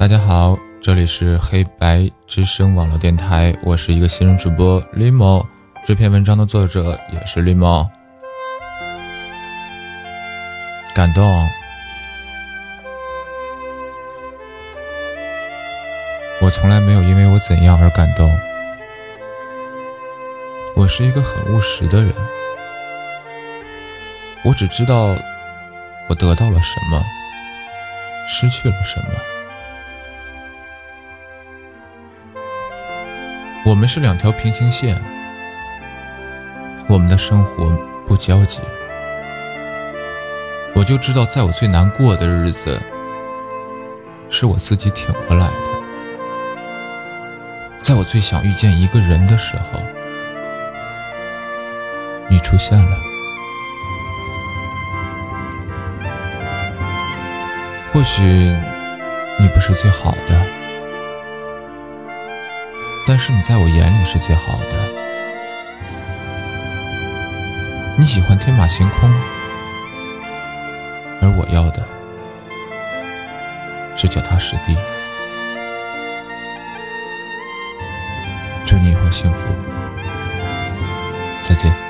大家好，这里是黑白之声网络电台，我是一个新人主播 limo。这篇文章的作者也是 limo。感动，我从来没有因为我怎样而感动。我是一个很务实的人，我只知道我得到了什么，失去了什么。我们是两条平行线，我们的生活不交集。我就知道，在我最难过的日子，是我自己挺过来的；在我最想遇见一个人的时候，你出现了。或许你不是最好的，但是你在我眼里是最好的。你喜欢天马行空。而我要的是脚踏实地。祝你以后幸福，再见。